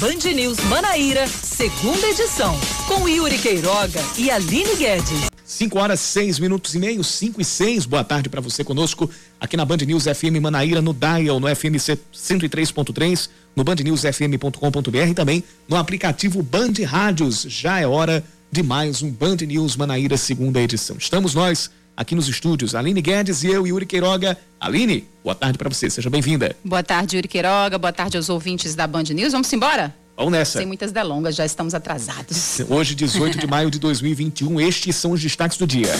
Band News Manaíra, segunda edição, com Yuri Queiroga e Aline Guedes. 5 horas, 6 minutos e meio, 5 e 6. Boa tarde para você conosco aqui na Band News FM Manaíra, no Dial, no FM 103.3, no bandnewsfm.com.br e também no aplicativo Band Rádios. Já é hora de mais um Band News Manaíra, segunda edição. Estamos nós aqui nos estúdios, Aline Guedes e eu, Yuri Queiroga. Aline, boa tarde para você, seja bem-vinda. Boa tarde, Yuri Queiroga, boa tarde aos ouvintes da Band News. Vamos embora? Vamos nessa. Sem muitas delongas, já estamos atrasados. Hoje, 18 de maio de 2021, estes são os destaques do dia.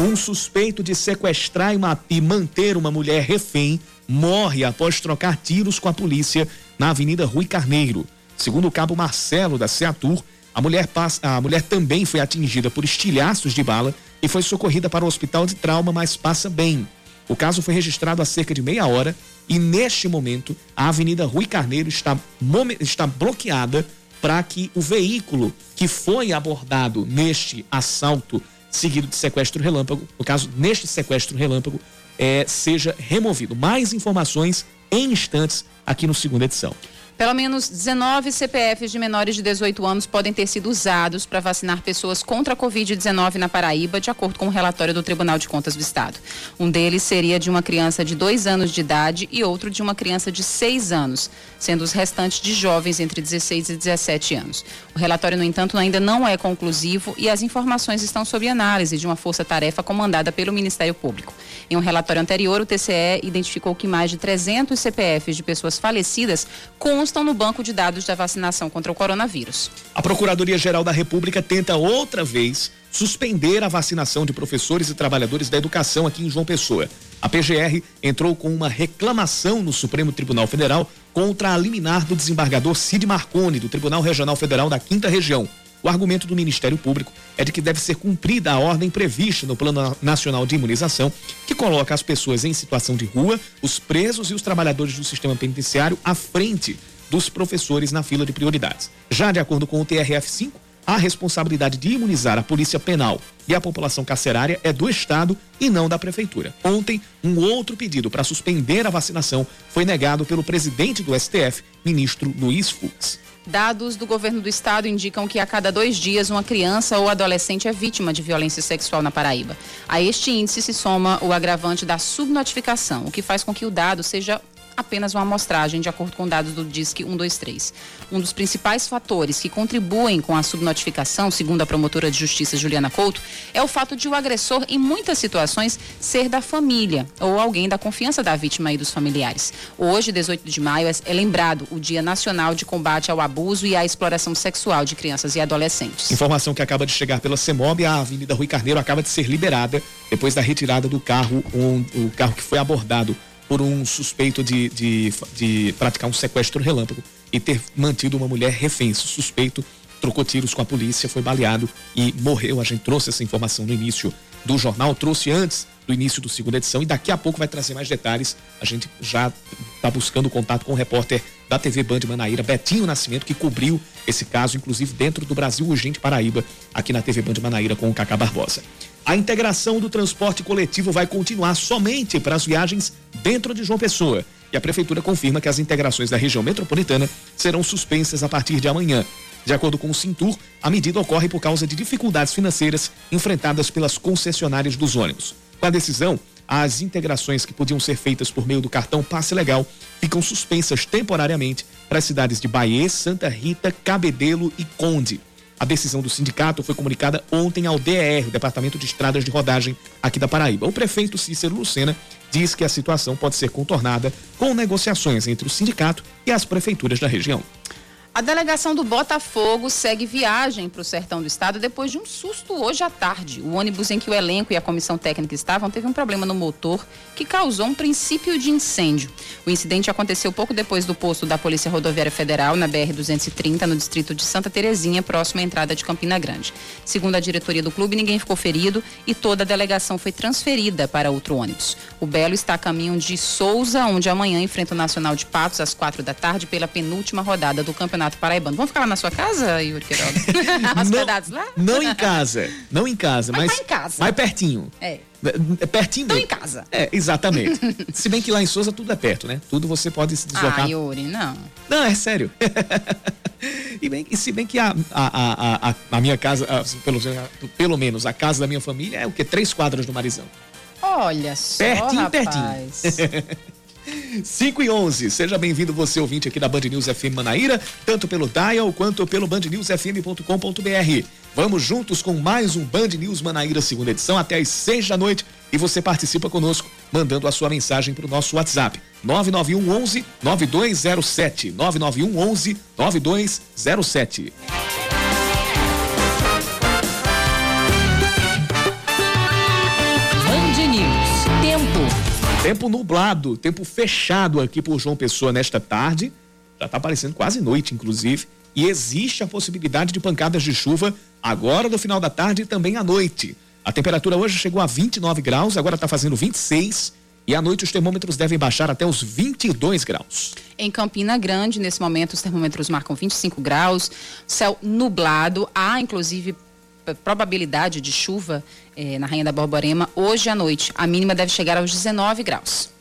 Um suspeito de sequestrar e manter uma mulher refém morre após trocar tiros com a polícia na Avenida Rui Carneiro. Segundo o cabo Marcelo da Seatur, a mulher, a mulher também foi atingida por estilhaços de bala e foi socorrida para o hospital de trauma, mas passa bem. O caso foi registrado há cerca de meia hora e, neste momento, a Avenida Rui Carneiro está, está bloqueada para que o veículo que foi abordado neste assalto seguido de sequestro relâmpago, no caso, neste sequestro relâmpago, é, seja removido. Mais informações em instantes aqui no segunda edição. Pelo menos 19 CPFs de menores de 18 anos podem ter sido usados para vacinar pessoas contra a Covid-19 na Paraíba, de acordo com o um relatório do Tribunal de Contas do Estado. Um deles seria de uma criança de dois anos de idade e outro de uma criança de seis anos, sendo os restantes de jovens entre 16 e 17 anos. O relatório, no entanto, ainda não é conclusivo e as informações estão sob análise de uma força-tarefa comandada pelo Ministério Público. Em um relatório anterior, o TCE identificou que mais de 300 CPFs de pessoas falecidas constam estão no banco de dados da vacinação contra o coronavírus. A Procuradoria-Geral da República tenta outra vez suspender a vacinação de professores e trabalhadores da educação aqui em João Pessoa. A PGR entrou com uma reclamação no Supremo Tribunal Federal contra a liminar do desembargador Cid Marconi, do Tribunal Regional Federal da Quinta Região. O argumento do Ministério Público é de que deve ser cumprida a ordem prevista no Plano Nacional de Imunização, que coloca as pessoas em situação de rua, os presos e os trabalhadores do sistema penitenciário à frente dos professores na fila de prioridades. Já de acordo com o TRF5, a responsabilidade de imunizar a polícia penal e a população carcerária é do Estado e não da Prefeitura. Ontem, um outro pedido para suspender a vacinação foi negado pelo presidente do STF, ministro Luiz Fux. Dados do governo do estado indicam que a cada dois dias uma criança ou adolescente é vítima de violência sexual na Paraíba. A este índice se soma o agravante da subnotificação, o que faz com que o dado seja apenas uma amostragem, de acordo com dados do DISC 123. Um dos principais fatores que contribuem com a subnotificação, segundo a promotora de justiça Juliana Couto, é o fato de o agressor, em muitas situações, ser da família ou alguém da confiança da vítima e dos familiares. Hoje, 18 de maio, é lembrado o Dia Nacional de Combate ao Abuso e à Exploração Sexual de Crianças e Adolescentes. Informação que acaba de chegar pela CEMOB, a Avenida Rui Carneiro acaba de ser liberada depois da retirada do carro, um, o carro que foi abordado por um suspeito de, de, de praticar um sequestro relâmpago e ter mantido uma mulher refém. Suspeito trocou tiros com a polícia, foi baleado e morreu. A gente trouxe essa informação no início do jornal, trouxe antes do início do segunda edição e daqui a pouco vai trazer mais detalhes. A gente já está buscando contato com o repórter da TV Band Manaíra, Betinho Nascimento, que cobriu esse caso, inclusive dentro do Brasil Urgente Paraíba, aqui na TV Band Manaíra com o Cacá Barbosa. A integração do transporte coletivo vai continuar somente para as viagens dentro de João Pessoa. E a Prefeitura confirma que as integrações da região metropolitana serão suspensas a partir de amanhã. De acordo com o Cintur, a medida ocorre por causa de dificuldades financeiras enfrentadas pelas concessionárias dos ônibus. Com a decisão, as integrações que podiam ser feitas por meio do cartão Passe Legal ficam suspensas temporariamente para as cidades de Bahia, Santa Rita, Cabedelo e Conde. A decisão do sindicato foi comunicada ontem ao DER, o Departamento de Estradas de Rodagem aqui da Paraíba. O prefeito Cícero Lucena diz que a situação pode ser contornada com negociações entre o sindicato e as prefeituras da região. A delegação do Botafogo segue viagem para o sertão do estado depois de um susto hoje à tarde. O ônibus em que o elenco e a comissão técnica estavam teve um problema no motor que causou um princípio de incêndio. O incidente aconteceu pouco depois do posto da Polícia Rodoviária Federal, na BR-230, no distrito de Santa Terezinha, próximo à entrada de Campina Grande. Segundo a diretoria do clube, ninguém ficou ferido e toda a delegação foi transferida para outro ônibus. O Belo está a caminho de Souza, onde amanhã enfrenta o Nacional de Patos às quatro da tarde pela penúltima rodada do Campeonato Campeonato Paraibano. Vamos ficar lá na sua casa, Yuri Queiroga? Hospedados lá? Não em casa, não em casa, mas, mas em casa. mais pertinho. É. É pertinho Estão em casa. É, exatamente. se bem que lá em Souza tudo é perto, né? Tudo você pode se deslocar. Ah, Yuri, não. Não, é sério. e, bem, e se bem que a, a, a, a minha casa, pelo, pelo menos a casa da minha família é o que? Três quadras do Marizão. Olha só, Pertinho, rapaz. pertinho. 5 e 11. Seja bem-vindo você ouvinte aqui da Band News FM Manaíra, tanto pelo dial quanto pelo bandnewsfm.com.br. Vamos juntos com mais um Band News Manaíra segunda edição até às 6 da noite e você participa conosco mandando a sua mensagem para o nosso WhatsApp 991 11 9207 991 11 9207. Tempo. Nublado, tempo fechado aqui por João Pessoa nesta tarde. Já está aparecendo quase noite, inclusive. E existe a possibilidade de pancadas de chuva agora no final da tarde e também à noite. A temperatura hoje chegou a 29 graus, agora está fazendo 26 e à noite os termômetros devem baixar até os 22 graus. Em Campina Grande, nesse momento, os termômetros marcam 25 graus, céu nublado, há inclusive probabilidade de chuva eh, na Rainha da Borborema hoje à noite. A mínima deve chegar aos 19 graus.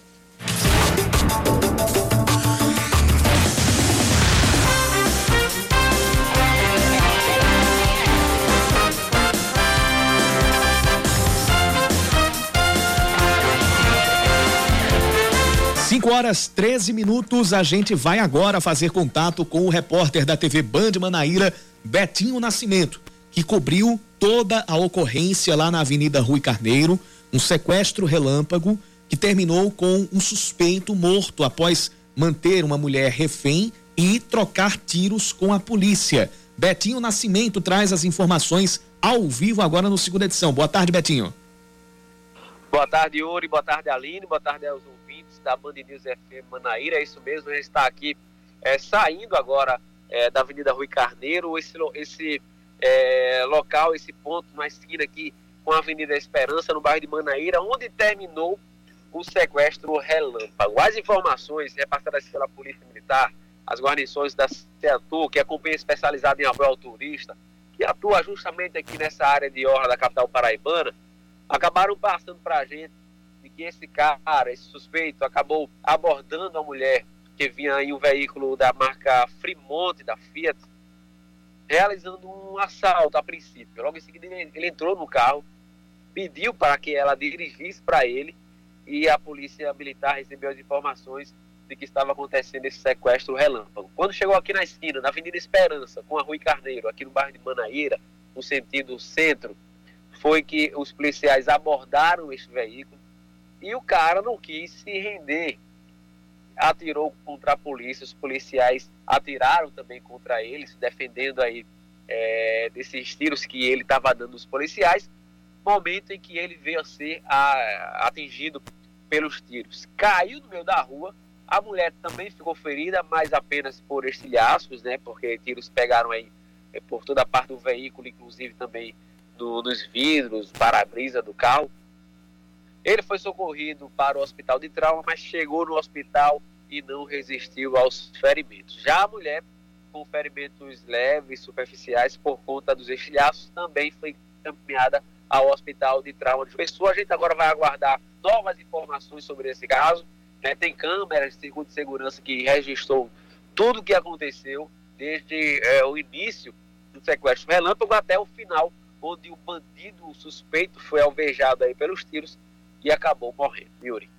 Horas 13 minutos, a gente vai agora fazer contato com o repórter da TV Band Manaíra, Betinho Nascimento, que cobriu toda a ocorrência lá na Avenida Rui Carneiro, um sequestro relâmpago que terminou com um suspeito morto após manter uma mulher refém e trocar tiros com a polícia. Betinho Nascimento traz as informações ao vivo agora no segunda edição. Boa tarde, Betinho. Boa tarde, Yuri. Boa tarde, Aline. Boa tarde aos ouvintes da Band News FM Manaíra. É isso mesmo, a gente está aqui é, saindo agora é, da Avenida Rui Carneiro. Esse, esse é, local, esse ponto na esquina aqui com a Avenida Esperança, no bairro de Manaíra, onde terminou o sequestro relâmpago. As informações repassadas pela Polícia Militar, as guarnições da CEATU, que é a companhia especializada em ao turista, que atua justamente aqui nessa área de orla da capital paraibana, acabaram passando para a gente de que esse cara, esse suspeito, acabou abordando a mulher que vinha em um veículo da marca Fremont, da Fiat, realizando um assalto a princípio. Logo em seguida, ele entrou no carro, pediu para que ela dirigisse para ele e a polícia militar recebeu as informações de que estava acontecendo esse sequestro relâmpago. Quando chegou aqui na esquina, na Avenida Esperança, com a Rui Carneiro, aqui no bairro de Manaíra, no sentido centro, foi que os policiais abordaram esse veículo e o cara não quis se render. Atirou contra a polícia, os policiais atiraram também contra ele, se defendendo aí é, desses tiros que ele estava dando aos policiais. Momento em que ele veio a ser a, atingido pelos tiros. Caiu no meio da rua, a mulher também ficou ferida, mas apenas por estilhaços, né? Porque tiros pegaram aí é, por toda a parte do veículo, inclusive também do, dos vidros, para-brisa do carro. Ele foi socorrido para o hospital de trauma, mas chegou no hospital e não resistiu aos ferimentos. Já a mulher, com ferimentos leves, superficiais, por conta dos estilhaços, também foi encaminhada ao hospital de trauma de pessoa. A gente agora vai aguardar novas informações sobre esse caso. Né? Tem câmeras de segurança que registrou tudo o que aconteceu desde é, o início do sequestro relâmpago até o final onde o bandido o suspeito foi alvejado aí pelos tiros e acabou morrendo. Yuri.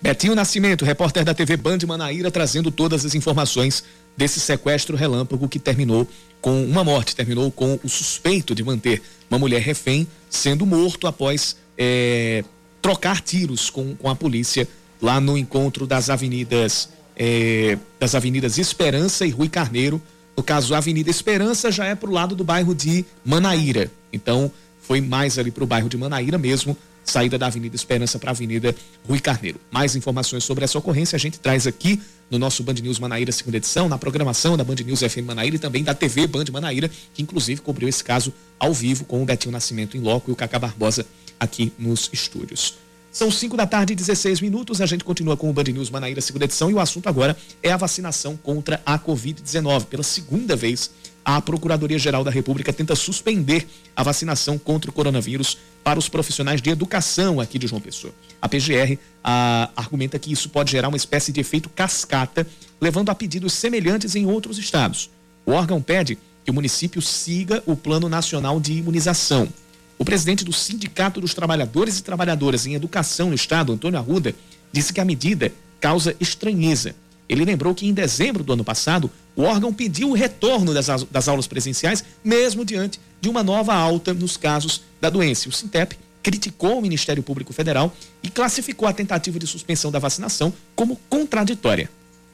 Betinho Nascimento, repórter da TV Band Manaíra, trazendo todas as informações desse sequestro relâmpago que terminou com uma morte, terminou com o suspeito de manter uma mulher refém sendo morto após é, trocar tiros com, com a polícia lá no encontro das avenidas é, das avenidas Esperança e Rui Carneiro. No caso, a Avenida Esperança já é para o lado do bairro de Manaíra. Então, foi mais ali para o bairro de Manaíra mesmo, saída da Avenida Esperança para a Avenida Rui Carneiro. Mais informações sobre essa ocorrência a gente traz aqui no nosso Band News Manaíra segunda edição, na programação da Band News FM Manaíra e também da TV Band Manaíra, que inclusive cobriu esse caso ao vivo com o Betinho Nascimento em loco e o Cacá Barbosa aqui nos estúdios. São 5 da tarde e 16 minutos. A gente continua com o Band News Manaíra, segunda edição, e o assunto agora é a vacinação contra a Covid-19. Pela segunda vez, a Procuradoria-Geral da República tenta suspender a vacinação contra o coronavírus para os profissionais de educação aqui de João Pessoa. A PGR a, argumenta que isso pode gerar uma espécie de efeito cascata, levando a pedidos semelhantes em outros estados. O órgão pede que o município siga o Plano Nacional de Imunização. O presidente do Sindicato dos Trabalhadores e Trabalhadoras em Educação no Estado, Antônio Arruda, disse que a medida causa estranheza. Ele lembrou que em dezembro do ano passado, o órgão pediu o retorno das, aulas presenciais, mesmo diante de uma nova alta nos casos da doença. O Sintep criticou o Ministério Público Federal e classificou a tentativa de suspensão da vacinação como contraditória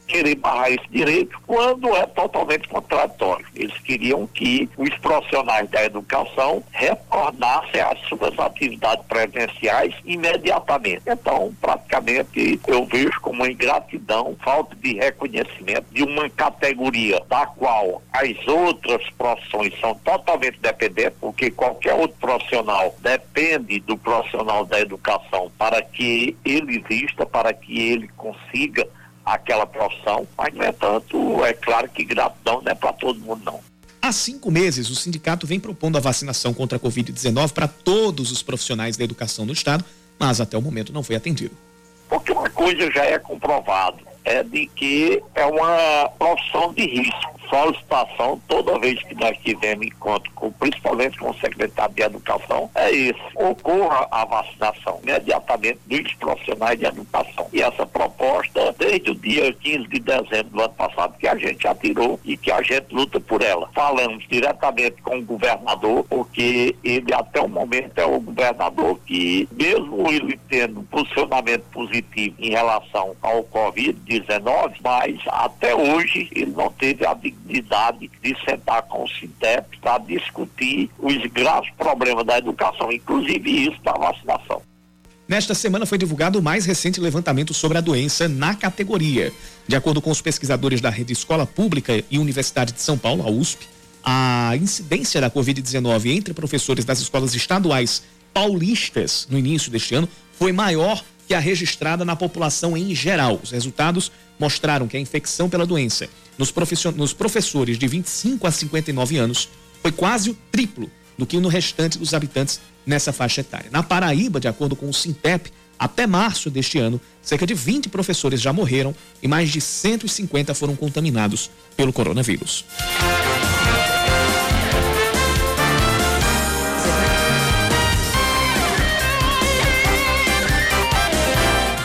querer barrar esse direito quando é totalmente contraditório. Eles queriam que os profissionais da educação retornassem às suas atividades presenciais imediatamente. Então, praticamente, eu vejo como uma ingratidão, falta de reconhecimento de uma categoria da qual as outras profissões são totalmente dependentes, porque qualquer outro profissional depende do profissional da educação para que ele exista, para que ele consiga aquela profissão, mas, no entanto, é claro que gratidão não é para todo mundo, não. Há cinco meses, o sindicato vem propondo a vacinação contra a Covid-19 para todos os profissionais da educação no Estado, mas até o momento não foi atendido. Porque uma coisa já é comprovado, é de que é uma profissão de risco solicitação, toda vez que nós tivermos encontro, com, principalmente com o secretário de Educação, é esse. Ocorra a vacinação imediatamente dos profissionais de educação. E essa proposta, desde o dia 15 de dezembro do ano passado, que a gente já tirou e que a gente luta por ela. Falamos diretamente com o governador, porque ele até o momento é o governador que, mesmo ele tendo um posicionamento positivo em relação ao Covid-19, mas até hoje ele não teve a dignidade de sentar com o Sintep para discutir os graves problemas da educação, inclusive isso da vacinação. Nesta semana foi divulgado o mais recente levantamento sobre a doença na categoria. De acordo com os pesquisadores da Rede Escola Pública e Universidade de São Paulo, a USP, a incidência da Covid-19 entre professores das escolas estaduais paulistas no início deste ano foi maior que a registrada na população em geral. Os resultados mostraram que a infecção pela doença nos, nos professores de 25 a 59 anos foi quase o triplo do que no restante dos habitantes nessa faixa etária. Na Paraíba, de acordo com o Sintep, até março deste ano, cerca de 20 professores já morreram e mais de 150 foram contaminados pelo coronavírus.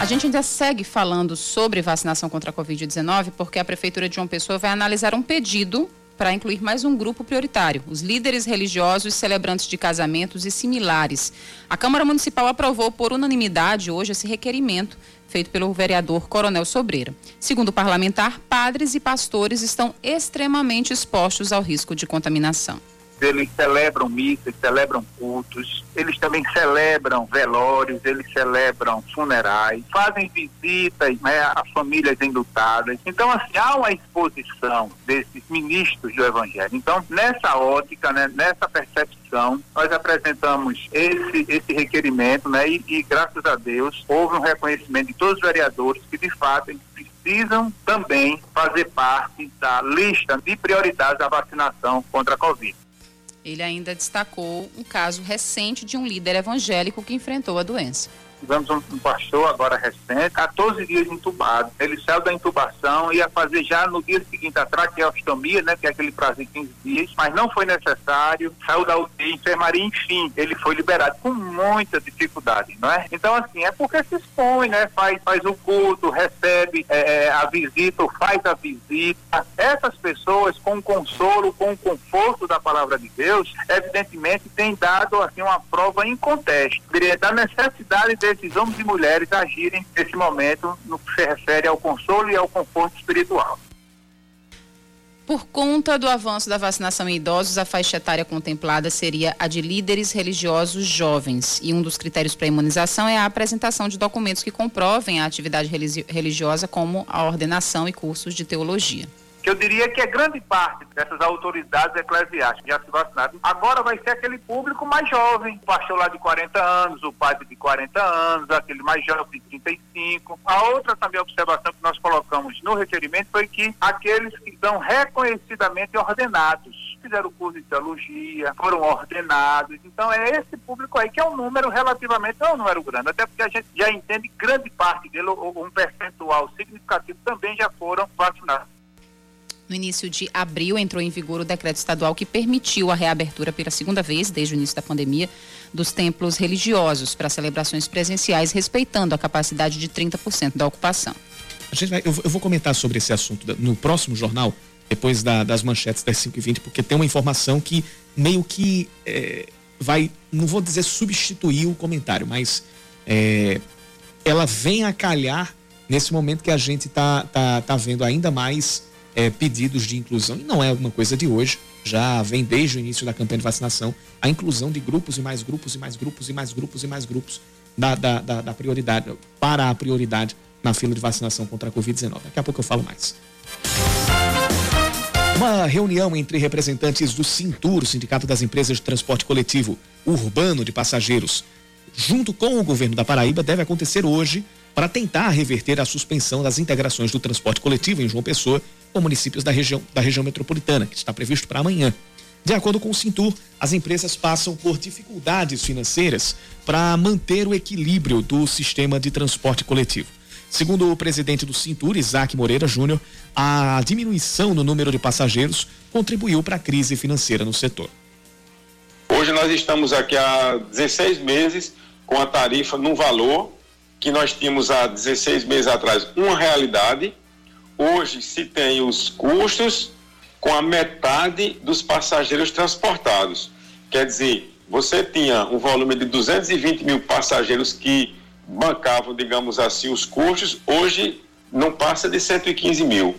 A gente ainda segue falando sobre vacinação contra a Covid-19 porque a Prefeitura de João Pessoa vai analisar um pedido para incluir mais um grupo prioritário, os líderes religiosos, celebrantes de casamentos e similares. A Câmara Municipal aprovou por unanimidade hoje esse requerimento feito pelo vereador Coronel Sobreira. Segundo o parlamentar, padres e pastores estão extremamente expostos ao risco de contaminação eles celebram missas, celebram cultos, eles também celebram velórios, eles celebram funerais, fazem visitas né, a famílias enlutadas. Então, assim, há uma exposição desses ministros do Evangelho. Então, nessa ótica, né, nessa percepção, nós apresentamos esse, esse requerimento, né, e, e graças a Deus houve um reconhecimento de todos os vereadores que, de fato, precisam também fazer parte da lista de prioridades da vacinação contra a Covid. Ele ainda destacou um caso recente de um líder evangélico que enfrentou a doença. Tivemos um, um pastor agora recente, 14 dias entubado. Ele saiu da intubação, ia fazer já no dia seguinte a traqueostomia, né, que é aquele prazo de 15 dias, mas não foi necessário, saiu da UTI, enfermaria, enfim, ele foi liberado com muita dificuldade, não é? Então, assim, é porque se expõe, né, faz, faz o culto, recebe é, é a visita, ou faz a visita. Essas pessoas, com o consolo, com o conforto da palavra de Deus, evidentemente, têm dado, assim, uma prova inconteste da necessidade de esses homens e mulheres agirem nesse momento no que se refere ao consolo e ao conforto espiritual. Por conta do avanço da vacinação em idosos, a faixa etária contemplada seria a de líderes religiosos jovens. E um dos critérios para imunização é a apresentação de documentos que comprovem a atividade religiosa, como a ordenação e cursos de teologia. Que eu diria que é grande parte dessas autoridades eclesiásticas já se vacinaram. Agora vai ser aquele público mais jovem, o pastor lá de 40 anos, o padre de 40 anos, aquele mais jovem de 35. A outra também observação que nós colocamos no requerimento foi que aqueles que são reconhecidamente ordenados, fizeram curso de teologia, foram ordenados. Então é esse público aí que é um número relativamente, não é um número grande, até porque a gente já entende grande parte dele, ou um percentual significativo, também já foram vacinados. No início de abril entrou em vigor o decreto estadual que permitiu a reabertura pela segunda vez desde o início da pandemia dos templos religiosos para celebrações presenciais, respeitando a capacidade de 30% da ocupação. A gente vai, eu, eu, vou comentar sobre esse assunto no próximo jornal, depois da, das manchetes das 5 e 20 porque tem uma informação que meio que é, vai, não vou dizer substituir o comentário, mas é, ela vem a calhar nesse momento que a gente está tá, tá vendo ainda mais é, pedidos de inclusão, e não é uma coisa de hoje, já vem desde o início da campanha de vacinação, a inclusão de grupos e mais grupos e mais grupos e mais grupos e mais grupos da, da, da, da prioridade, para a prioridade na fila de vacinação contra a Covid-19. Daqui a pouco eu falo mais. Uma reunião entre representantes do Cintur, Sindicato das Empresas de Transporte Coletivo Urbano de Passageiros, junto com o governo da Paraíba, deve acontecer hoje para tentar reverter a suspensão das integrações do transporte coletivo em João Pessoa com municípios da região, da região metropolitana, que está previsto para amanhã. De acordo com o Cintur, as empresas passam por dificuldades financeiras para manter o equilíbrio do sistema de transporte coletivo. Segundo o presidente do Cintur, Isaac Moreira Júnior, a diminuição no número de passageiros contribuiu para a crise financeira no setor. Hoje nós estamos aqui há 16 meses com a tarifa num valor que nós tínhamos há 16 meses atrás uma realidade Hoje se tem os custos com a metade dos passageiros transportados. Quer dizer, você tinha um volume de 220 mil passageiros que bancavam, digamos assim, os custos, hoje não passa de 115 mil.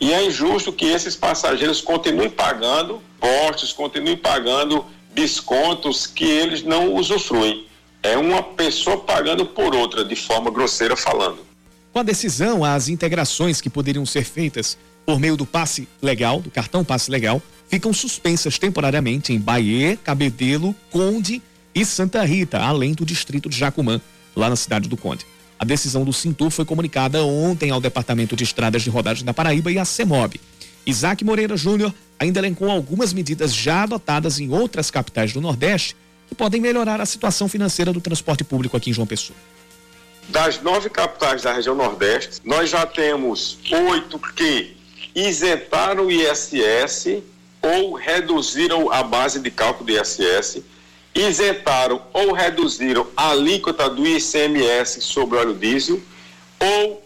E é injusto que esses passageiros continuem pagando postos, continuem pagando descontos que eles não usufruem. É uma pessoa pagando por outra, de forma grosseira falando. Com a decisão, as integrações que poderiam ser feitas por meio do passe legal, do cartão passe legal, ficam suspensas temporariamente em Bahia, Cabedelo, Conde e Santa Rita, além do distrito de Jacumã, lá na cidade do Conde. A decisão do Cintur foi comunicada ontem ao Departamento de Estradas de Rodagem da Paraíba e à CEMOB. Isaac Moreira Júnior ainda elencou algumas medidas já adotadas em outras capitais do Nordeste que podem melhorar a situação financeira do transporte público aqui em João Pessoa. Das nove capitais da região Nordeste, nós já temos oito que isentaram o ISS ou reduziram a base de cálculo do ISS, isentaram ou reduziram a alíquota do ICMS sobre óleo diesel ou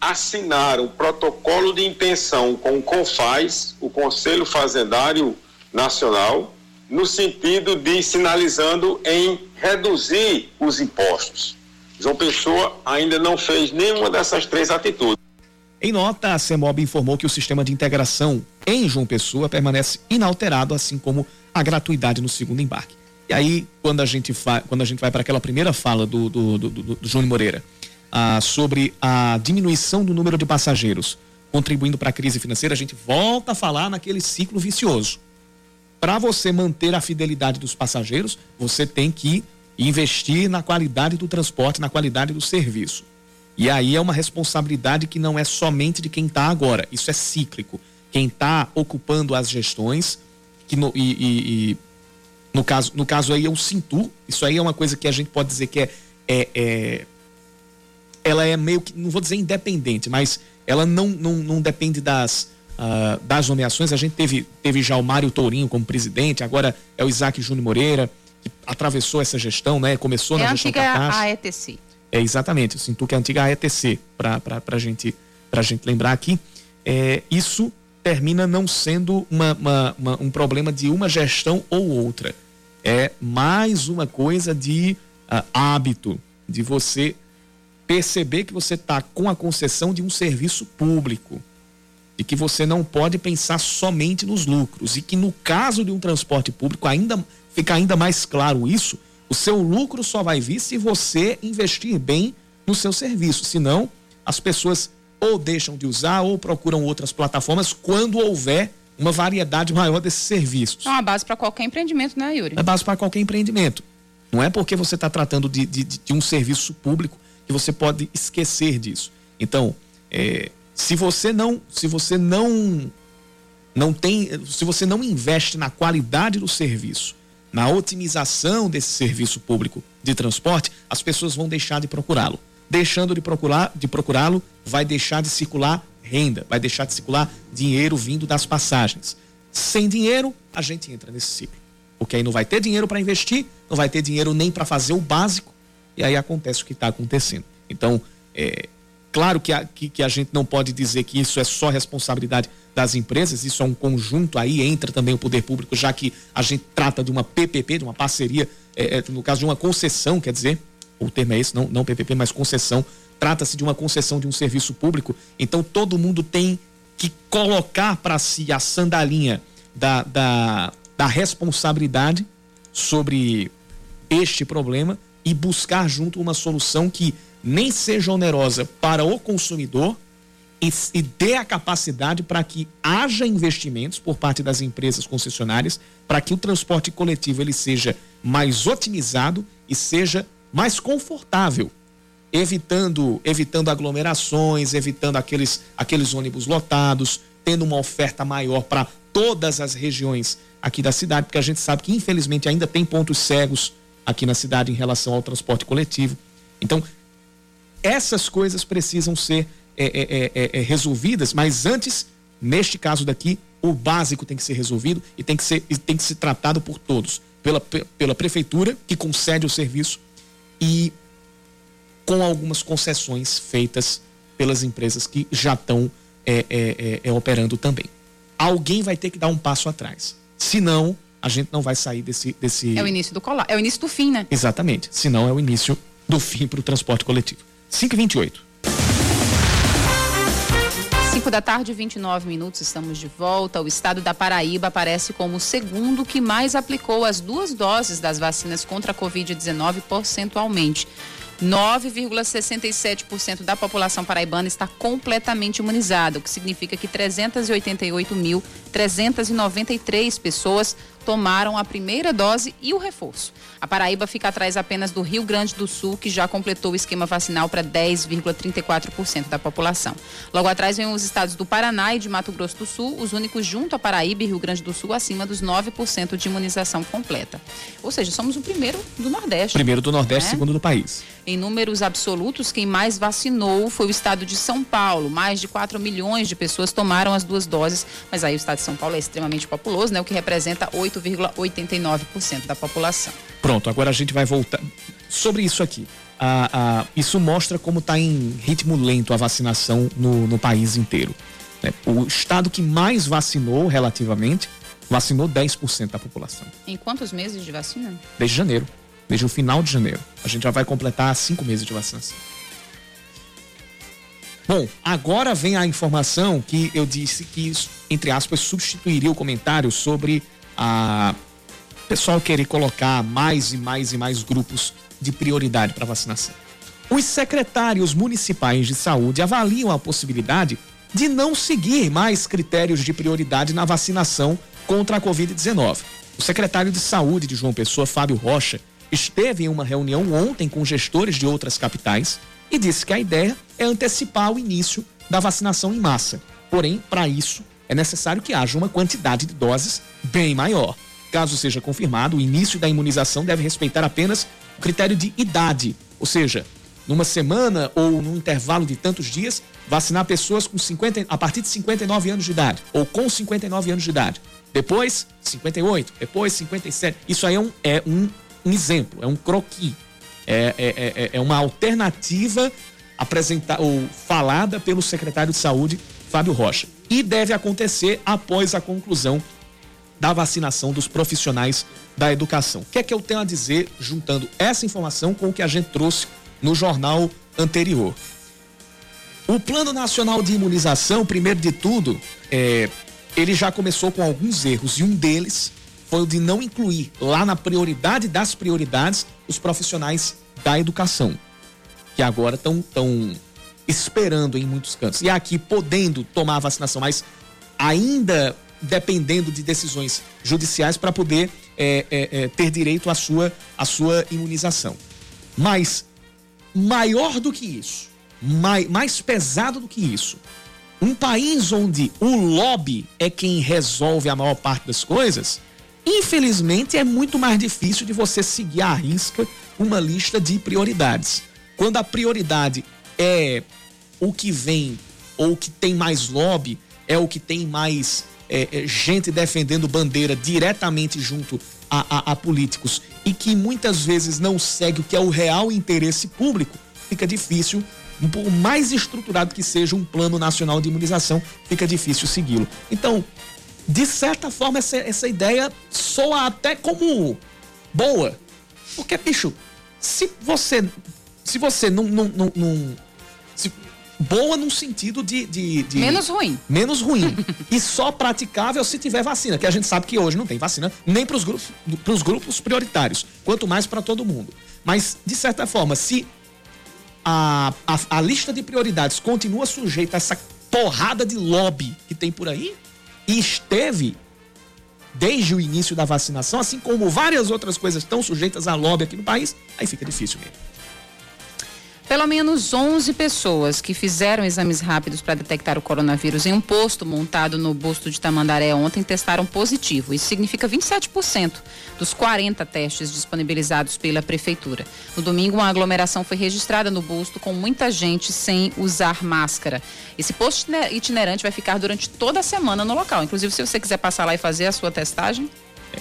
assinaram protocolo de intenção com o CONFAS, o Conselho Fazendário Nacional, no sentido de sinalizando em reduzir os impostos. João Pessoa ainda não fez nenhuma dessas três atitudes. Em nota, a CEMOB informou que o sistema de integração em João Pessoa permanece inalterado, assim como a gratuidade no segundo embarque. E aí, quando a gente, quando a gente vai para aquela primeira fala do, do, do, do, do Júnior Moreira ah, sobre a diminuição do número de passageiros contribuindo para a crise financeira, a gente volta a falar naquele ciclo vicioso. Para você manter a fidelidade dos passageiros, você tem que investir na qualidade do transporte, na qualidade do serviço. E aí é uma responsabilidade que não é somente de quem está agora, isso é cíclico. Quem está ocupando as gestões, que no, e, e, e, no, caso, no caso aí é o Cintur, isso aí é uma coisa que a gente pode dizer que é, é, é ela é meio que, não vou dizer independente, mas ela não, não, não depende das, uh, das nomeações. A gente teve, teve já o Mário Tourinho como presidente, agora é o Isaac Júnior Moreira que atravessou essa gestão, né? Começou é na gestão Catacho. É a AETC. É, exatamente. Eu sinto que é a antiga AETC, para a gente, gente lembrar aqui. É, isso termina não sendo uma, uma, uma, um problema de uma gestão ou outra. É mais uma coisa de uh, hábito, de você perceber que você está com a concessão de um serviço público e que você não pode pensar somente nos lucros e que no caso de um transporte público ainda fica ainda mais claro isso, o seu lucro só vai vir se você investir bem no seu serviço. Senão, as pessoas ou deixam de usar ou procuram outras plataformas quando houver uma variedade maior desses serviços. É uma base para qualquer empreendimento, né, Yuri? É base para qualquer empreendimento. Não é porque você está tratando de, de, de, um serviço público que você pode esquecer disso. Então, é, se você não, se você não, não tem, se você não investe na qualidade do serviço, na otimização desse serviço público de transporte, as pessoas vão deixar de procurá-lo. Deixando de procurar, de procurá-lo, vai deixar de circular renda, vai deixar de circular dinheiro vindo das passagens. Sem dinheiro, a gente entra nesse ciclo. Porque aí não vai ter dinheiro para investir, não vai ter dinheiro nem para fazer o básico, e aí acontece o que está acontecendo. Então, é, claro que a, que, que a gente não pode dizer que isso é só responsabilidade das empresas, isso é um conjunto, aí entra também o poder público, já que a gente trata de uma PPP, de uma parceria, é, é, no caso de uma concessão, quer dizer, o termo é esse, não, não PPP, mas concessão, trata-se de uma concessão de um serviço público, então todo mundo tem que colocar para si a sandalinha da, da, da responsabilidade sobre este problema e buscar junto uma solução que nem seja onerosa para o consumidor e, e dê a capacidade para que haja investimentos por parte das empresas concessionárias para que o transporte coletivo ele seja mais otimizado e seja mais confortável evitando evitando aglomerações, evitando aqueles aqueles ônibus lotados, tendo uma oferta maior para todas as regiões aqui da cidade, porque a gente sabe que infelizmente ainda tem pontos cegos aqui na cidade em relação ao transporte coletivo. Então, essas coisas precisam ser é, é, é, é, resolvidas, mas antes, neste caso daqui, o básico tem que ser resolvido e tem que ser, tem que ser tratado por todos. Pela, pela prefeitura, que concede o serviço, e com algumas concessões feitas pelas empresas que já estão é, é, é, é, operando também. Alguém vai ter que dar um passo atrás. Senão, a gente não vai sair desse. desse... É o início do colar. É o início do fim, né? Exatamente. Senão é o início do fim para o transporte coletivo. 5 e 28 5 da tarde, 29 minutos, estamos de volta. O estado da Paraíba aparece como o segundo que mais aplicou as duas doses das vacinas contra a Covid-19 percentualmente. 9,67% da população paraibana está completamente imunizada, o que significa que 388.393 pessoas tomaram a primeira dose e o reforço. A Paraíba fica atrás apenas do Rio Grande do Sul, que já completou o esquema vacinal para 10,34% da população. Logo atrás vem os estados do Paraná e de Mato Grosso do Sul, os únicos junto a Paraíba e Rio Grande do Sul acima dos 9% de imunização completa. Ou seja, somos o primeiro do Nordeste. Primeiro do Nordeste, né? segundo do país. Em números absolutos, quem mais vacinou foi o estado de São Paulo. Mais de 4 milhões de pessoas tomaram as duas doses, mas aí o estado de São Paulo é extremamente populoso, né? O que representa 8,89% da população. Pronto, agora a gente vai voltar sobre isso aqui. Ah, ah, isso mostra como está em ritmo lento a vacinação no, no país inteiro. Né? O estado que mais vacinou relativamente vacinou 10% da população. Em quantos meses de vacina? Desde janeiro. Desde o final de janeiro. A gente já vai completar cinco meses de vacinação. Bom, agora vem a informação que eu disse que, entre aspas, substituiria o comentário sobre a pessoal querer colocar mais e mais e mais grupos de prioridade para vacinação. Os secretários municipais de saúde avaliam a possibilidade de não seguir mais critérios de prioridade na vacinação contra a Covid-19. O secretário de Saúde de João Pessoa, Fábio Rocha, esteve em uma reunião ontem com gestores de outras capitais e disse que a ideia é antecipar o início da vacinação em massa. Porém, para isso, é necessário que haja uma quantidade de doses bem maior. Caso seja confirmado, o início da imunização deve respeitar apenas o critério de idade, ou seja, numa semana ou num intervalo de tantos dias, vacinar pessoas com 50, a partir de 59 anos de idade ou com 59 anos de idade. Depois, 58, depois 57. Isso aí é um, é um, um exemplo, é um croqui. É, é, é, é uma alternativa apresentada ou falada pelo secretário de Saúde, Fábio Rocha. E deve acontecer após a conclusão da vacinação dos profissionais da educação. O que é que eu tenho a dizer juntando essa informação com o que a gente trouxe no jornal anterior? O Plano Nacional de Imunização, primeiro de tudo, é, ele já começou com alguns erros e um deles foi o de não incluir lá na prioridade das prioridades os profissionais da educação, que agora estão tão, esperando em muitos cantos. E aqui podendo tomar a vacinação, mas ainda dependendo de decisões judiciais para poder é, é, é, ter direito à sua, à sua imunização. Mas maior do que isso, mais, mais pesado do que isso, um país onde o lobby é quem resolve a maior parte das coisas, infelizmente é muito mais difícil de você seguir à risca uma lista de prioridades. Quando a prioridade é o que vem ou o que tem mais lobby, é o que tem mais é, é, gente defendendo bandeira diretamente junto a, a, a políticos e que muitas vezes não segue o que é o real interesse público, fica difícil por mais estruturado que seja um plano nacional de imunização, fica difícil segui-lo. Então, de certa forma, essa, essa ideia soa até como boa. Porque, bicho, se você. Se você não. não, não, não se, boa no sentido de, de, de, Menos ruim. Menos ruim. e só praticável se tiver vacina, que a gente sabe que hoje não tem vacina nem para os grupos, pros grupos prioritários, quanto mais para todo mundo. Mas, de certa forma, se a, a, a lista de prioridades continua sujeita a essa porrada de lobby que tem por aí, e esteve desde o início da vacinação, assim como várias outras coisas estão sujeitas a lobby aqui no país, aí fica difícil mesmo. Pelo menos 11 pessoas que fizeram exames rápidos para detectar o coronavírus em um posto montado no busto de Tamandaré ontem testaram positivo. Isso significa 27% dos 40 testes disponibilizados pela prefeitura. No domingo, uma aglomeração foi registrada no busto com muita gente sem usar máscara. Esse posto itinerante vai ficar durante toda a semana no local. Inclusive, se você quiser passar lá e fazer a sua testagem,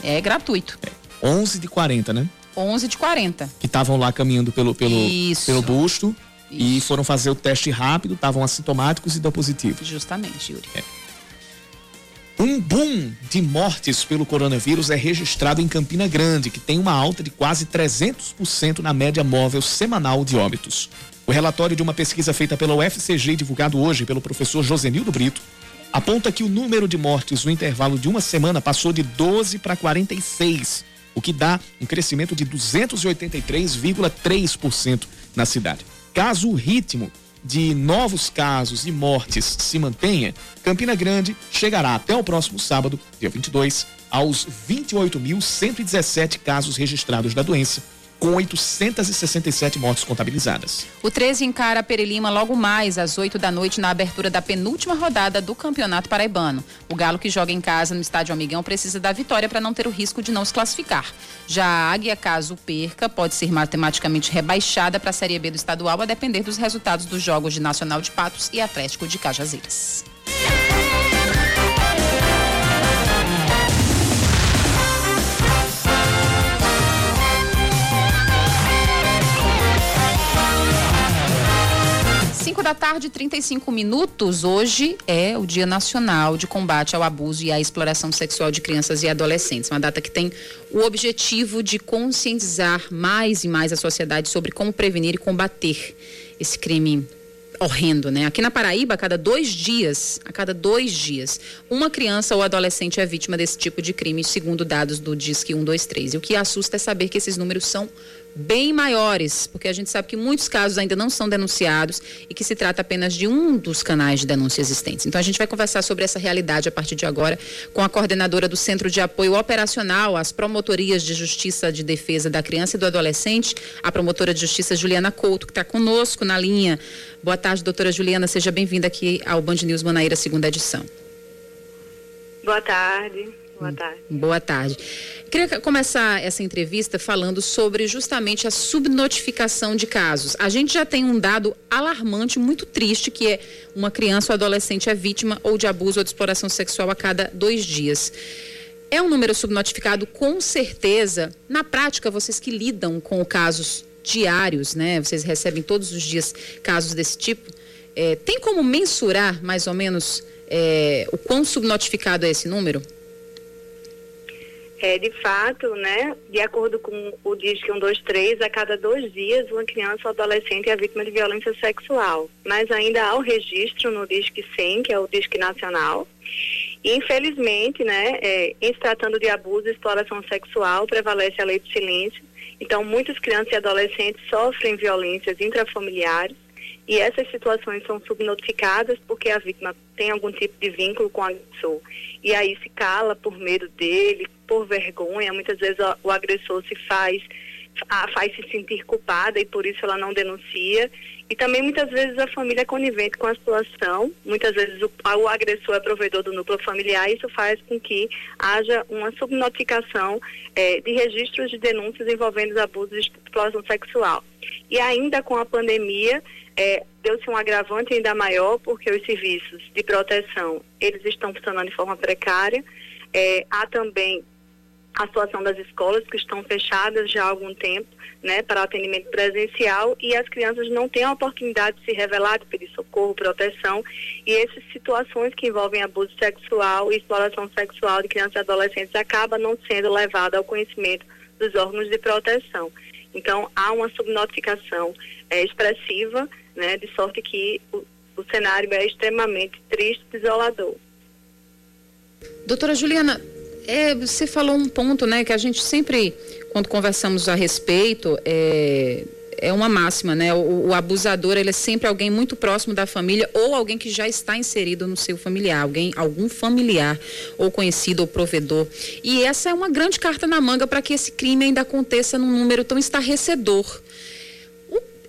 é gratuito. É. 11 de 40, né? 11 de 40. Que estavam lá caminhando pelo, pelo, pelo busto Isso. e foram fazer o teste rápido, estavam assintomáticos e deu positivo. Justamente, Yuri. É. Um boom de mortes pelo coronavírus é registrado em Campina Grande, que tem uma alta de quase 300% na média móvel semanal de óbitos. O relatório de uma pesquisa feita pela UFCG divulgado hoje pelo professor Josenildo Brito aponta que o número de mortes no intervalo de uma semana passou de 12 para 46 o que dá um crescimento de 283,3% na cidade. Caso o ritmo de novos casos e mortes se mantenha, Campina Grande chegará até o próximo sábado, dia 22, aos 28.117 casos registrados da doença com 867 mortes contabilizadas. O 13 encara a Perelima logo mais às 8 da noite na abertura da penúltima rodada do Campeonato Paraibano. O Galo que joga em casa no Estádio Amigão precisa da vitória para não ter o risco de não se classificar. Já a Águia, caso perca, pode ser matematicamente rebaixada para a Série B do estadual a depender dos resultados dos jogos de Nacional de Patos e Atlético de Cajazeiras. Da tarde, 35 minutos. Hoje é o Dia Nacional de Combate ao Abuso e à Exploração Sexual de Crianças e Adolescentes. Uma data que tem o objetivo de conscientizar mais e mais a sociedade sobre como prevenir e combater esse crime horrendo, né? Aqui na Paraíba, a cada dois dias, a cada dois dias, uma criança ou adolescente é vítima desse tipo de crime, segundo dados do Disque 123. E o que assusta é saber que esses números são bem maiores, porque a gente sabe que muitos casos ainda não são denunciados e que se trata apenas de um dos canais de denúncia existentes. Então a gente vai conversar sobre essa realidade a partir de agora com a coordenadora do Centro de Apoio Operacional às Promotorias de Justiça de Defesa da Criança e do Adolescente, a promotora de Justiça Juliana Couto, que está conosco na linha. Boa tarde, doutora Juliana, seja bem-vinda aqui ao Band News Manaíra, segunda edição. Boa tarde. Boa tarde. Boa tarde. Queria começar essa entrevista falando sobre justamente a subnotificação de casos. A gente já tem um dado alarmante, muito triste, que é uma criança ou adolescente é vítima ou de abuso ou de exploração sexual a cada dois dias. É um número subnotificado, com certeza. Na prática, vocês que lidam com casos diários, né? Vocês recebem todos os dias casos desse tipo. É, tem como mensurar mais ou menos é, o quão subnotificado é esse número? É, de fato, né, de acordo com o DISC 123, a cada dois dias uma criança ou adolescente é vítima de violência sexual. Mas ainda há o registro no DISC 100, que é o DISC nacional. E, infelizmente, né, é, em se tratando de abuso e exploração sexual, prevalece a lei do silêncio. Então, muitas crianças e adolescentes sofrem violências intrafamiliares E essas situações são subnotificadas porque a vítima tem algum tipo de vínculo com o agressor. E aí se cala por medo dele, por vergonha. Muitas vezes o, agressor se faz a faz se sentir culpada e por isso ela não denuncia. E também muitas vezes a família é conivente com a situação, muitas vezes o, o agressor é provedor do núcleo familiar, e isso faz com que haja uma subnotificação eh, de registros de denúncias envolvendo abusos de exploração sexual. E ainda com a pandemia, eh, deu-se um agravante ainda maior, porque os serviços de proteção, eles estão funcionando de forma precária. Eh, há também a situação das escolas que estão fechadas já há algum tempo, né, para atendimento presencial e as crianças não têm a oportunidade de se revelar, de pedir socorro, proteção e essas situações que envolvem abuso sexual e exploração sexual de crianças e adolescentes acaba não sendo levada ao conhecimento dos órgãos de proteção. Então há uma subnotificação é, expressiva, né, de sorte que o, o cenário é extremamente triste, desolador. Doutora Juliana, é, você falou um ponto, né, que a gente sempre, quando conversamos a respeito, é, é uma máxima, né? O, o, abusador ele é sempre alguém muito próximo da família ou alguém que já está inserido no seu familiar, alguém, algum familiar ou conhecido ou provedor. E essa é uma grande carta na manga para que esse crime ainda aconteça num número tão estarrecedor.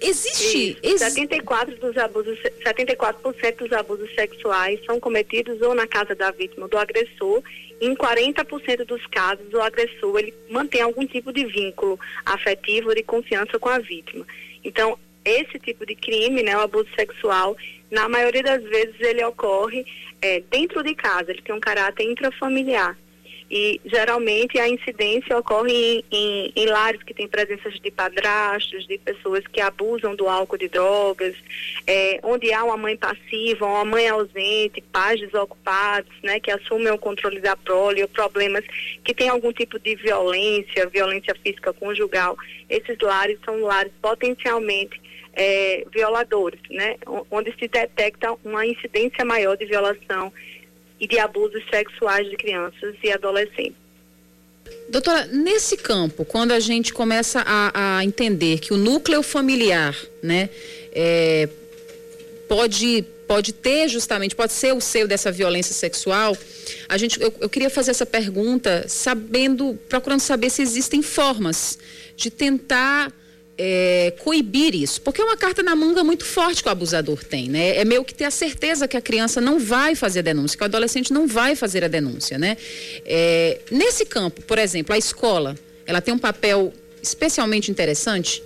Existe. Ex 74 dos abusos, 74% dos abusos sexuais são cometidos ou na casa da vítima ou do agressor. Em 40% dos casos, o agressor ele mantém algum tipo de vínculo afetivo de confiança com a vítima. Então, esse tipo de crime, né, o abuso sexual, na maioria das vezes ele ocorre é, dentro de casa, ele tem um caráter intrafamiliar e geralmente a incidência ocorre em, em, em, lares que têm presenças de padrastos, de pessoas que abusam do álcool de drogas, é, onde há uma mãe passiva, uma mãe ausente, pais desocupados, né, que assumem o controle da prole, problemas que têm algum tipo de violência, violência física conjugal. Esses lares são lares potencialmente é, violadores, né, onde se detecta uma incidência maior de violação e de abusos sexuais de crianças e adolescentes. Doutora, nesse campo, quando a gente começa a, a entender que o núcleo familiar, né, é, pode pode ter justamente, pode ser o seio dessa violência sexual, a gente, eu, eu queria fazer essa pergunta sabendo, procurando saber se existem formas de tentar é, coibir isso, porque é uma carta na manga muito forte que o abusador tem, né? É meio que ter a certeza que a criança não vai fazer a denúncia, que o adolescente não vai fazer a denúncia, né? É, nesse campo, por exemplo, a escola, ela tem um papel especialmente interessante?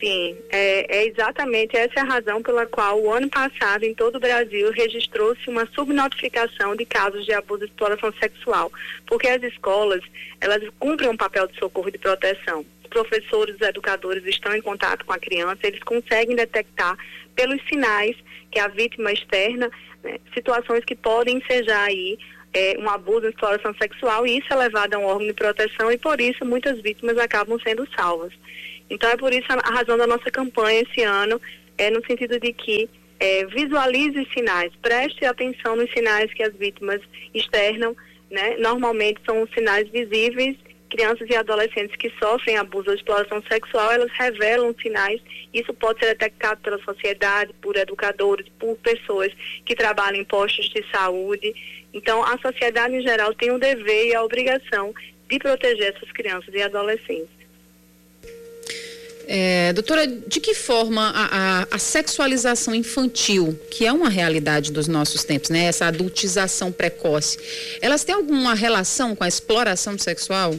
Sim, é, é, exatamente essa a razão pela qual o ano passado em todo o Brasil registrou-se uma subnotificação de casos de abuso e exploração sexual, porque as escolas elas cumprem um papel de socorro e de proteção professores, educadores estão em contato com a criança, eles conseguem detectar pelos sinais que a vítima externa, né, situações que podem ser já aí é, um abuso, exploração sexual, e isso é levado a um órgão de proteção e por isso muitas vítimas acabam sendo salvas. Então é por isso a, a razão da nossa campanha esse ano é no sentido de que é, visualize os sinais, preste atenção nos sinais que as vítimas externam, né? Normalmente são sinais visíveis crianças e adolescentes que sofrem abuso ou exploração sexual, elas revelam sinais. Isso pode ser detectado pela sociedade, por educadores, por pessoas que trabalham em postos de saúde. Então, a sociedade em geral tem o dever e a obrigação de proteger essas crianças e adolescentes. É, doutora, de que forma a, a, a, sexualização infantil, que é uma realidade dos nossos tempos, né? Essa adultização precoce, elas têm alguma relação com a exploração sexual?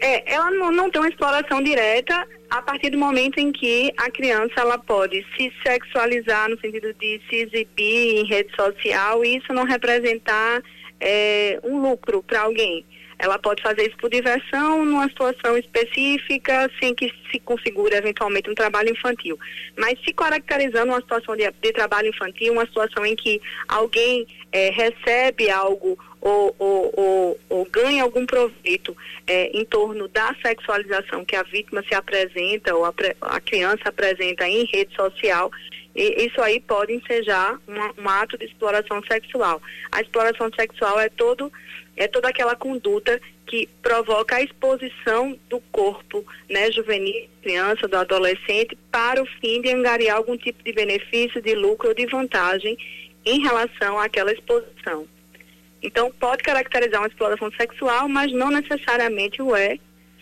É, ela não, não tem uma exploração direta a partir do momento em que a criança ela pode se sexualizar no sentido de se exibir em rede social e isso não representar é, um lucro para alguém. Ela pode fazer isso por diversão, numa situação específica, sem que se configure eventualmente um trabalho infantil. Mas se caracterizando uma situação de, de trabalho infantil, uma situação em que alguém é, recebe algo ou, ou, ou, ou ganha algum proveito é, em torno da sexualização que a vítima se apresenta ou a, a criança apresenta em rede social, e isso aí pode ensejar um, um, ato de exploração sexual. A exploração sexual é todo é toda aquela conduta que provoca a exposição do corpo né, juvenil, criança, do adolescente, para o fim de angariar algum tipo de benefício, de lucro ou de vantagem em relação àquela exposição. Então, pode caracterizar uma exploração sexual, mas não necessariamente o é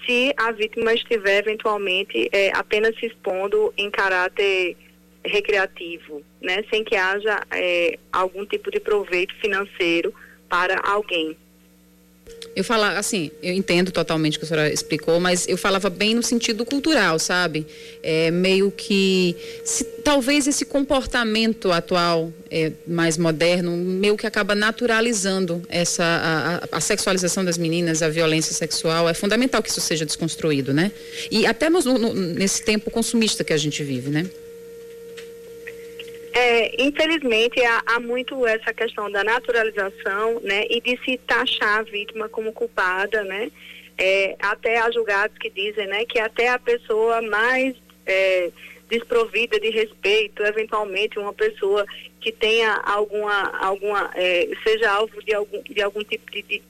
se a vítima estiver eventualmente é, apenas se expondo em caráter recreativo, né, sem que haja é, algum tipo de proveito financeiro para alguém. Eu falo assim, eu entendo totalmente o que a senhora explicou, mas eu falava bem no sentido cultural, sabe? É, meio que se, talvez esse comportamento atual é, mais moderno, meio que acaba naturalizando essa a, a, sexualização das meninas, a violência sexual. É fundamental que isso seja desconstruído, né? E até no, no, nesse tempo consumista que a gente vive, né? É, infelizmente, há, há, muito essa questão da naturalização, né, e de se taxar a vítima como culpada, né, é, até há julgados que dizem, né, que até a pessoa mais é, desprovida de respeito, eventualmente uma pessoa que tenha alguma, alguma é, seja alvo de algum, de algum tipo de, de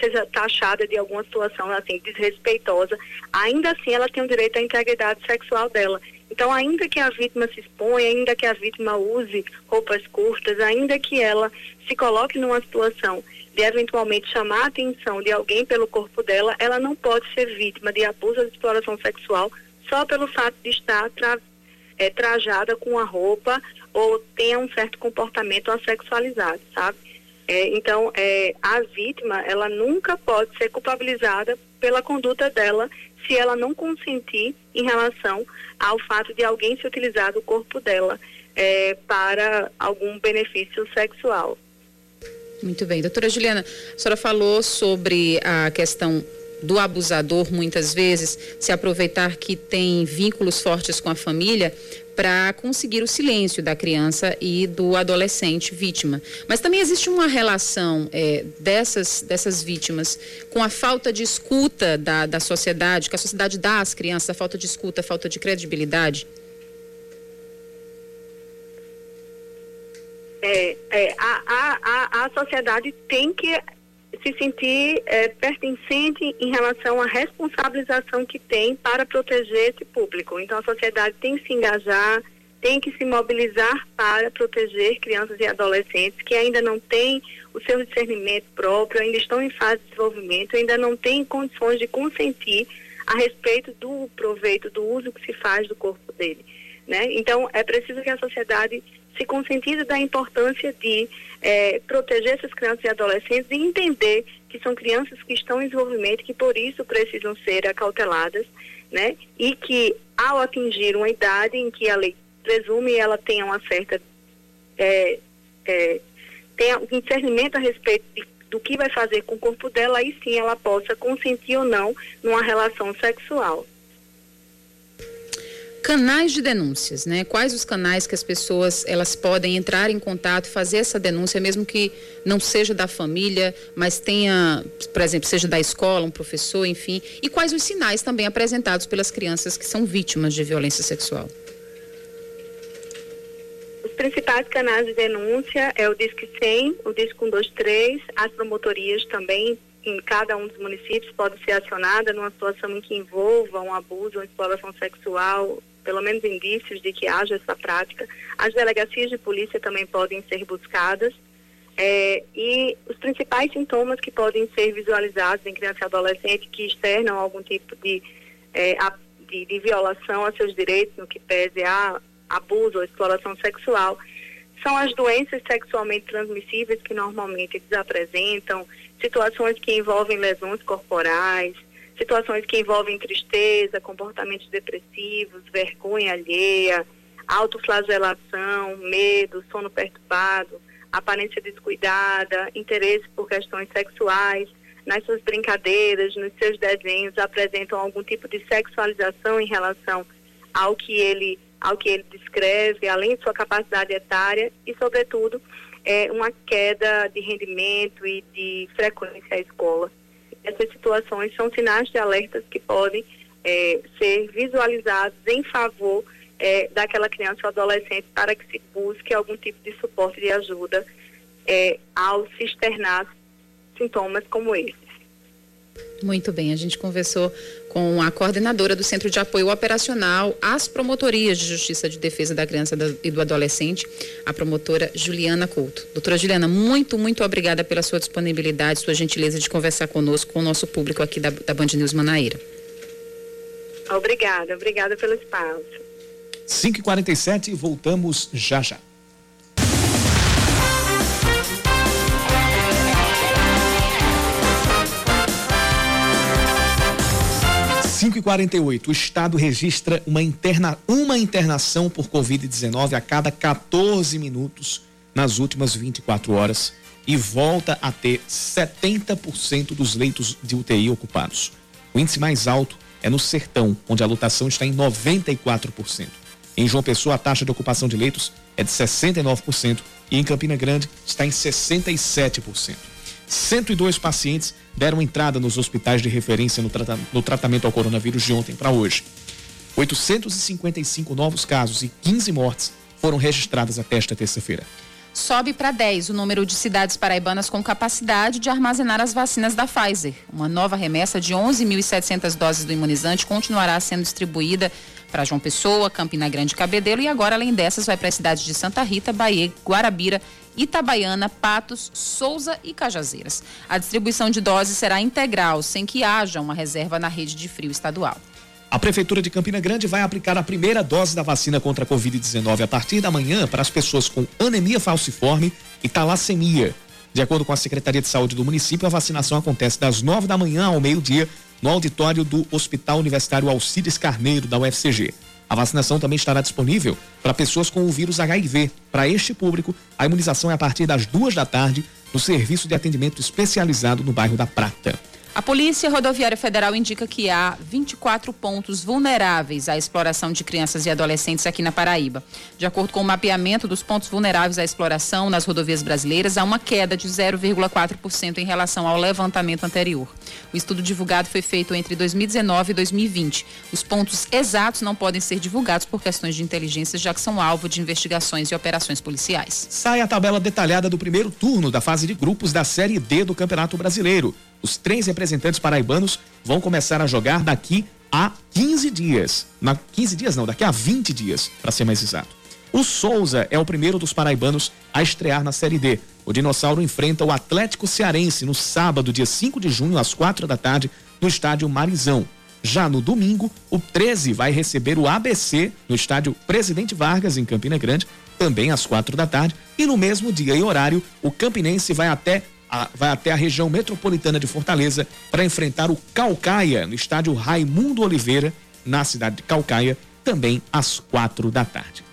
seja taxada de alguma situação assim desrespeitosa, ainda assim ela tem o direito à integridade sexual dela. Então, ainda que a vítima se exponha, ainda que a vítima use roupas curtas, ainda que ela se coloque numa situação de eventualmente chamar a atenção de alguém pelo corpo dela, ela não pode ser vítima de abuso ou de exploração sexual só pelo fato de estar tra é, trajada com a roupa ou tenha um certo comportamento assexualizado, sabe? É, então, é, a vítima, ela nunca pode ser culpabilizada pela conduta dela se ela não consentir em relação ao fato de alguém se utilizar do corpo dela é, para algum benefício sexual. Muito bem. Doutora Juliana, a senhora falou sobre a questão do abusador, muitas vezes, se aproveitar que tem vínculos fortes com a família para conseguir o silêncio da criança e do adolescente vítima. Mas também existe uma relação é, dessas, dessas vítimas com a falta de escuta da, da sociedade, que a sociedade dá às crianças, a falta de escuta, a falta de credibilidade? É, é, a, a, a, a sociedade tem que se sentir é, pertencente em relação à responsabilização que tem para proteger esse público. Então, a sociedade tem que se engajar, tem que se mobilizar para proteger crianças e adolescentes que ainda não têm o seu discernimento próprio, ainda estão em fase de desenvolvimento, ainda não têm condições de consentir a respeito do proveito, do uso que se faz do corpo dele. Né? Então, é preciso que a sociedade se conscientize da importância de é, proteger essas crianças e adolescentes e entender que são crianças que estão em desenvolvimento, que por isso precisam ser acauteladas, né? E que ao atingir uma idade em que a lei presume ela tenha uma certa é, é, tenha um discernimento a respeito de, do que vai fazer com o corpo dela, aí sim ela possa consentir ou não numa relação sexual canais de denúncias, né? Quais os canais que as pessoas elas podem entrar em contato, fazer essa denúncia, mesmo que não seja da família, mas tenha, por exemplo, seja da escola, um professor, enfim. E quais os sinais também apresentados pelas crianças que são vítimas de violência sexual? Os principais canais de denúncia é o Disque 100, o Disque 123, as promotorias também em cada um dos municípios pode ser acionada numa situação em que envolva um abuso ou exploração sexual pelo menos indícios de que haja essa prática. As delegacias de polícia também podem ser buscadas. É, e os principais sintomas que podem ser visualizados em criança e adolescente que externam algum tipo de, é, a, de, de, violação a seus direitos no que pese a abuso ou exploração sexual são as doenças sexualmente transmissíveis que normalmente eles apresentam, situações que envolvem lesões corporais, situações que envolvem tristeza, comportamentos depressivos, vergonha alheia, autoflagelação, medo, sono perturbado, aparência descuidada, interesse por questões sexuais, nas suas brincadeiras, nos seus desenhos apresentam algum tipo de sexualização em relação ao que ele ao que ele descreve, além de sua capacidade etária e, sobretudo, é, uma queda de rendimento e de frequência à escola essas situações são sinais de alertas que podem é, ser visualizados em favor é, daquela criança ou adolescente para que se busque algum tipo de suporte de ajuda é, ao se externar sintomas como esses. Muito bem, a gente conversou com a coordenadora do Centro de Apoio Operacional às Promotorias de Justiça de Defesa da Criança e do Adolescente, a promotora Juliana Couto. Doutora Juliana, muito, muito obrigada pela sua disponibilidade, sua gentileza de conversar conosco, com o nosso público aqui da, da Band News Manaíra. Obrigada, obrigada pelo espaço. 5h47 e voltamos já já. 5 e 48 o Estado registra uma, interna, uma internação por Covid-19 a cada 14 minutos nas últimas 24 horas e volta a ter 70% dos leitos de UTI ocupados. O índice mais alto é no Sertão, onde a lotação está em 94%. Em João Pessoa, a taxa de ocupação de leitos é de 69% e em Campina Grande está em 67%. 102 pacientes deram entrada nos hospitais de referência no, no tratamento ao coronavírus de ontem para hoje. 855 novos casos e 15 mortes foram registradas até esta terça-feira. Sobe para 10 o número de cidades paraibanas com capacidade de armazenar as vacinas da Pfizer. Uma nova remessa de 11.700 doses do imunizante continuará sendo distribuída para João Pessoa, Campina Grande e Cabedelo e agora, além dessas, vai para as cidades de Santa Rita, Bahia, Guarabira Itabaiana, Patos, Souza e Cajazeiras. A distribuição de doses será integral, sem que haja uma reserva na rede de frio estadual. A Prefeitura de Campina Grande vai aplicar a primeira dose da vacina contra a Covid-19 a partir da manhã para as pessoas com anemia falciforme e talassemia. De acordo com a Secretaria de Saúde do município, a vacinação acontece das nove da manhã ao meio-dia no auditório do Hospital Universitário Alcides Carneiro, da UFCG. A vacinação também estará disponível para pessoas com o vírus HIV. Para este público, a imunização é a partir das duas da tarde no serviço de atendimento especializado no bairro da Prata. A Polícia Rodoviária Federal indica que há 24 pontos vulneráveis à exploração de crianças e adolescentes aqui na Paraíba. De acordo com o mapeamento dos pontos vulneráveis à exploração nas rodovias brasileiras, há uma queda de 0,4% em relação ao levantamento anterior. O estudo divulgado foi feito entre 2019 e 2020. Os pontos exatos não podem ser divulgados por questões de inteligência, já que são alvo de investigações e operações policiais. Sai a tabela detalhada do primeiro turno da fase de grupos da Série D do Campeonato Brasileiro. Os três representantes paraibanos vão começar a jogar daqui a 15 dias. Na 15 dias não, daqui a 20 dias, para ser mais exato. O Souza é o primeiro dos paraibanos a estrear na Série D. O Dinossauro enfrenta o Atlético Cearense no sábado, dia 5 de junho, às quatro da tarde, no estádio Marizão. Já no domingo, o 13 vai receber o ABC no estádio Presidente Vargas, em Campina Grande, também às quatro da tarde. E no mesmo dia e horário, o Campinense vai até a, vai até a região metropolitana de Fortaleza para enfrentar o Calcaia no estádio Raimundo Oliveira, na cidade de Calcaia, também às quatro da tarde.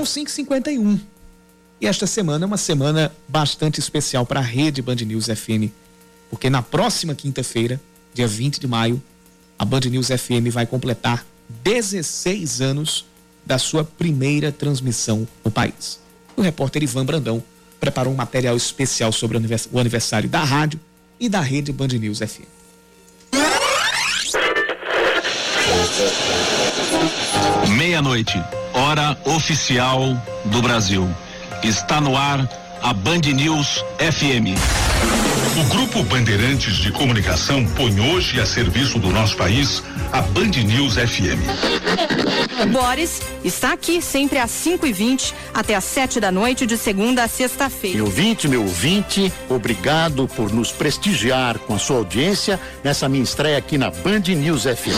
São 5h51. E esta semana é uma semana bastante especial para a rede Band News FM, porque na próxima quinta-feira, dia 20 de maio, a Band News FM vai completar 16 anos da sua primeira transmissão no país. O repórter Ivan Brandão preparou um material especial sobre o aniversário da rádio e da rede Band News FM. Meia-noite hora oficial do Brasil. Está no ar a Band News FM. O Grupo Bandeirantes de Comunicação põe hoje a serviço do nosso país a Band News FM. Boris está aqui sempre às 5 e 20 até às 7 da noite, de segunda a sexta-feira. Meu ouvinte, meu ouvinte, obrigado por nos prestigiar com a sua audiência nessa minha estreia aqui na Band News FM.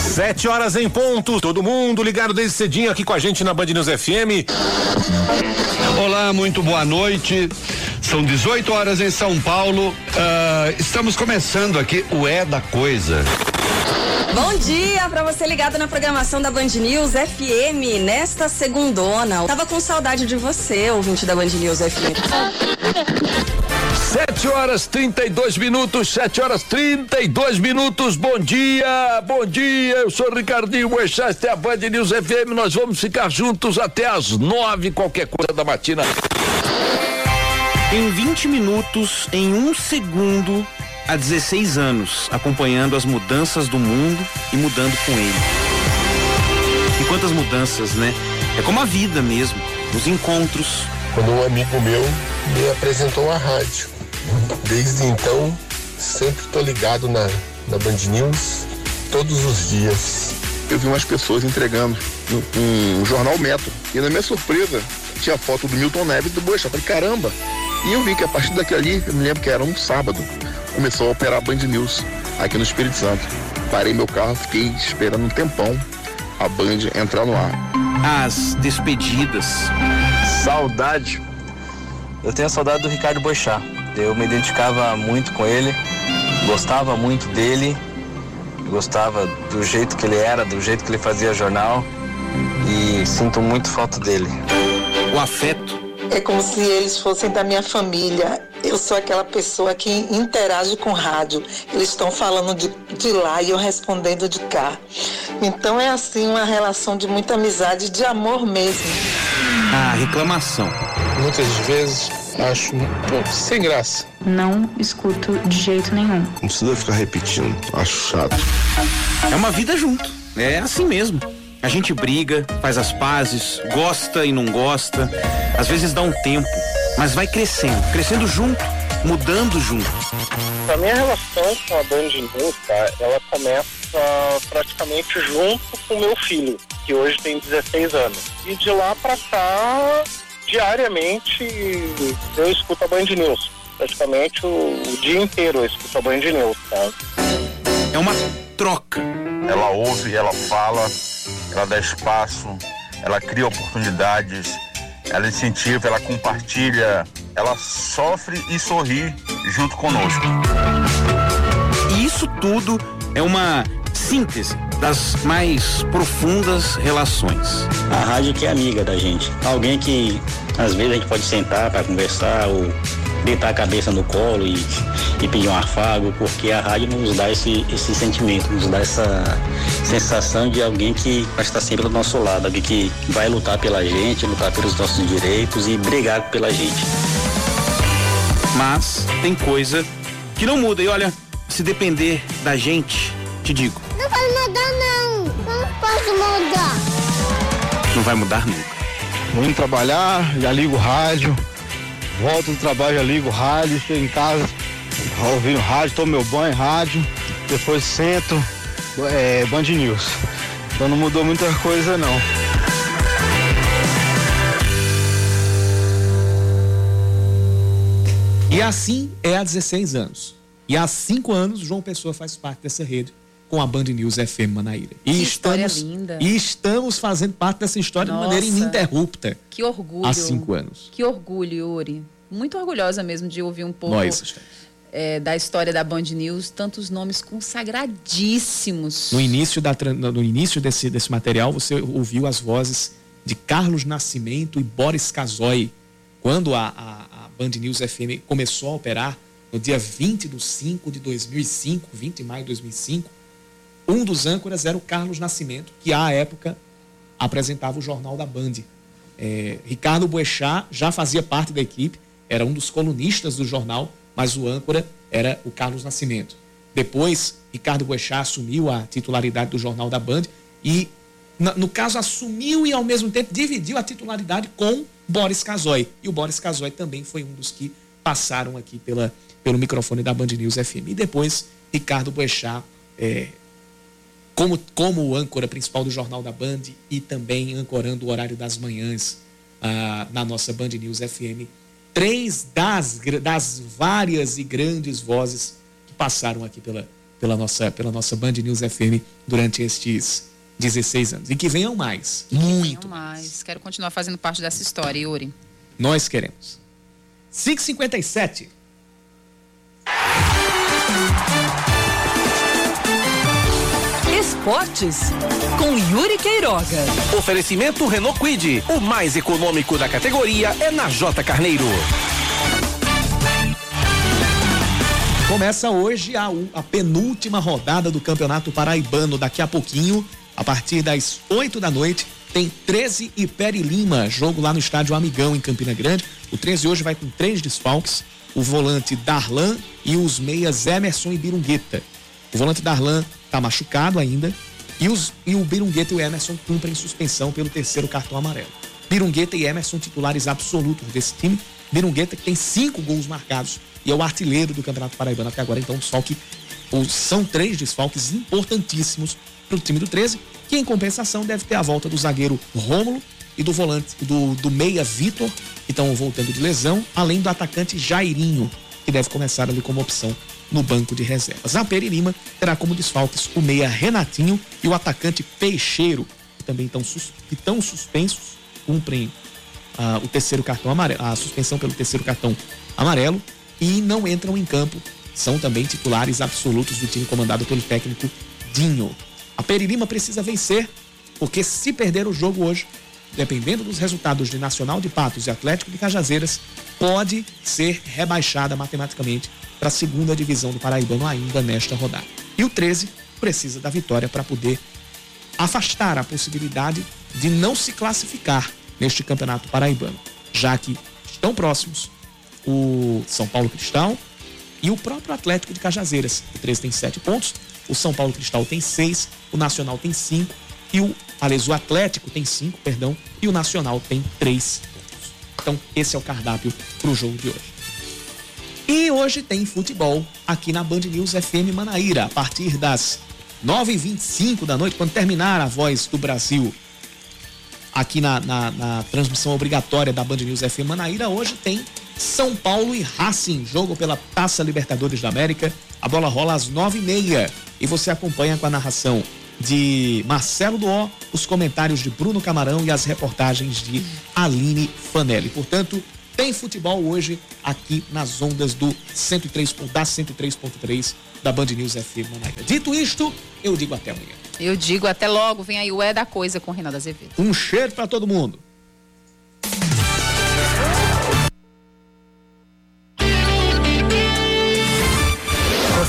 Sete horas em ponto, todo mundo ligado desde cedinho aqui com a gente na Band News FM. Olá, muito boa noite. São 18 horas em São Paulo. Uh, estamos começando aqui o É da Coisa. Bom dia para você ligado na programação da Band News FM nesta segundona. Tava com saudade de você, ouvinte da Band News FM. Sete horas 32 minutos, sete horas 32 minutos. Bom dia, bom dia. Eu sou Ricardinho Boechat, esta é a Band News FM. Nós vamos ficar juntos até as nove, qualquer coisa da matina. Em 20 minutos, em um segundo, há 16 anos, acompanhando as mudanças do mundo e mudando com ele. E quantas mudanças, né? É como a vida mesmo, os encontros. Quando um amigo meu me apresentou a rádio. Desde então, sempre estou ligado na, na Band News, todos os dias. Eu vi umas pessoas entregando um, um jornal Metro. E na minha surpresa, tinha foto do Milton Neves e do Boechat. Falei, caramba! E eu vi que a partir daquele ali, eu me lembro que era um sábado, começou a operar a Band News aqui no Espírito Santo. Parei meu carro, fiquei esperando um tempão a Band entrar no ar. As despedidas. Saudade. Eu tenho saudade do Ricardo Boixá. Eu me identificava muito com ele, gostava muito dele, gostava do jeito que ele era, do jeito que ele fazia jornal e sinto muito falta dele. O afeto. É como se eles fossem da minha família. Eu sou aquela pessoa que interage com rádio. Eles estão falando de, de lá e eu respondendo de cá. Então é assim uma relação de muita amizade, de amor mesmo. A reclamação. Muitas vezes acho pô, sem graça. Não escuto de jeito nenhum. Não precisa ficar repetindo, acho chato. É uma vida junto. É assim mesmo. A gente briga, faz as pazes, gosta e não gosta. Às vezes dá um tempo, mas vai crescendo, crescendo junto, mudando junto. A minha relação com a Band News, tá, ela começa praticamente junto com o meu filho, que hoje tem 16 anos. E de lá para cá, diariamente, eu escuto a Band News. Praticamente o, o dia inteiro eu escuto a Band News, tá? É uma troca. Ela ouve, ela fala, ela dá espaço, ela cria oportunidades, ela incentiva, ela compartilha, ela sofre e sorri junto conosco. E isso tudo é uma síntese das mais profundas relações. A rádio que é amiga da gente. Alguém que às vezes a gente pode sentar para conversar ou deitar a cabeça no colo e, e pedir um afago, porque a rádio nos dá esse, esse sentimento, nos dá essa sensação de alguém que vai estar sempre do nosso lado, alguém que vai lutar pela gente, lutar pelos nossos direitos e brigar pela gente. Mas tem coisa que não muda. E olha, se depender da gente, te digo. Não vai mudar não. Não posso mudar. Não vai mudar nunca. Vou indo trabalhar, já ligo o rádio. Volto do trabalho, já ligo rádio, chego em casa, ouvindo rádio, tomo meu banho, rádio, depois sento, é, Band News. Então não mudou muita coisa não. E assim é há 16 anos. E há cinco anos, João Pessoa faz parte dessa rede com a Band News FM Manaíra. E Que estamos, história linda. E estamos fazendo parte dessa história Nossa. de maneira ininterrupta. Que orgulho. Há cinco anos. Que orgulho, Yuri. Muito orgulhosa mesmo de ouvir um pouco Nós. é, da história da Band News, tantos nomes consagradíssimos. No início, da, no início desse, desse material, você ouviu as vozes de Carlos Nascimento e Boris Casoy. Quando a, a, a Band News FM começou a operar, no dia 20 de 5 de 2005, 20 de maio de 2005, um dos âncoras era o Carlos Nascimento, que à época apresentava o Jornal da Band. É, Ricardo Boechat já fazia parte da equipe, era um dos colunistas do jornal, mas o âncora era o Carlos Nascimento. Depois, Ricardo Boechat assumiu a titularidade do Jornal da Band e, no caso, assumiu e, ao mesmo tempo, dividiu a titularidade com Boris Casoy. E o Boris Casoy também foi um dos que passaram aqui pela, pelo microfone da Band News FM. E depois, Ricardo Boechat, é, como, como o âncora principal do Jornal da Band e também ancorando o horário das manhãs ah, na nossa Band News FM. Três das, das várias e grandes vozes que passaram aqui pela, pela, nossa, pela nossa Band News FM durante estes 16 anos. E que venham mais. Muito. Não mais. Quero continuar fazendo parte dessa história, Yuri. Nós queremos. 557. Esportes com Yuri Queiroga. Oferecimento Renault Quid. O mais econômico da categoria é na J Carneiro. Começa hoje a, a penúltima rodada do Campeonato Paraibano. Daqui a pouquinho, a partir das 8 da noite, tem 13 e Peri Lima, jogo lá no estádio Amigão, em Campina Grande. O 13 hoje vai com três desfalques: o volante Darlan e os meias Emerson e Birungueta. O volante Darlan está machucado ainda e, os, e o Birungueta e o Emerson cumprem suspensão pelo terceiro cartão amarelo. Birungueta e Emerson titulares absolutos desse time. Birungueta que tem cinco gols marcados e é o artilheiro do Campeonato Paraibano até agora. Então, desfalque, são três desfalques importantíssimos para o time do 13, que em compensação deve ter a volta do zagueiro Rômulo e do volante, do, do meia Vitor, que estão voltando de lesão, além do atacante Jairinho, que deve começar ali como opção no banco de reservas. A Peri Lima terá como desfalques o meia Renatinho e o atacante Peixeiro, que também estão, sus, suspensos, cumprem ah, o terceiro cartão amarelo, a suspensão pelo terceiro cartão amarelo e não entram em campo. São também titulares absolutos do time comandado pelo técnico Dinho. A Peri Lima precisa vencer, porque se perder o jogo hoje, dependendo dos resultados de Nacional de Patos e Atlético de Cajazeiras, pode ser rebaixada matematicamente para a segunda divisão do Paraibano ainda nesta rodada. E o 13 precisa da vitória para poder afastar a possibilidade de não se classificar neste campeonato paraibano, já que estão próximos o São Paulo Cristal e o próprio Atlético de Cajazeiras. O 13 tem 7 pontos, o São Paulo Cristal tem 6, o Nacional tem 5 e o, aliás, o Atlético tem 5, perdão, e o Nacional tem 3 pontos. Então, esse é o cardápio para o jogo de hoje. E hoje tem futebol aqui na Band News FM Manaíra, a partir das 9h25 da noite, quando terminar a voz do Brasil aqui na, na, na transmissão obrigatória da Band News FM Manaíra, hoje tem São Paulo e Racing, jogo pela Taça Libertadores da América. A bola rola às 9h30 e você acompanha com a narração de Marcelo Duó, os comentários de Bruno Camarão e as reportagens de Aline Fanelli. Portanto, tem futebol hoje aqui nas ondas do 103, da 103.3 da Band News FM Manaíra. Dito isto, eu digo até amanhã. Eu digo até logo, vem aí o É da Coisa com Renato Azevedo. Um cheiro para todo mundo.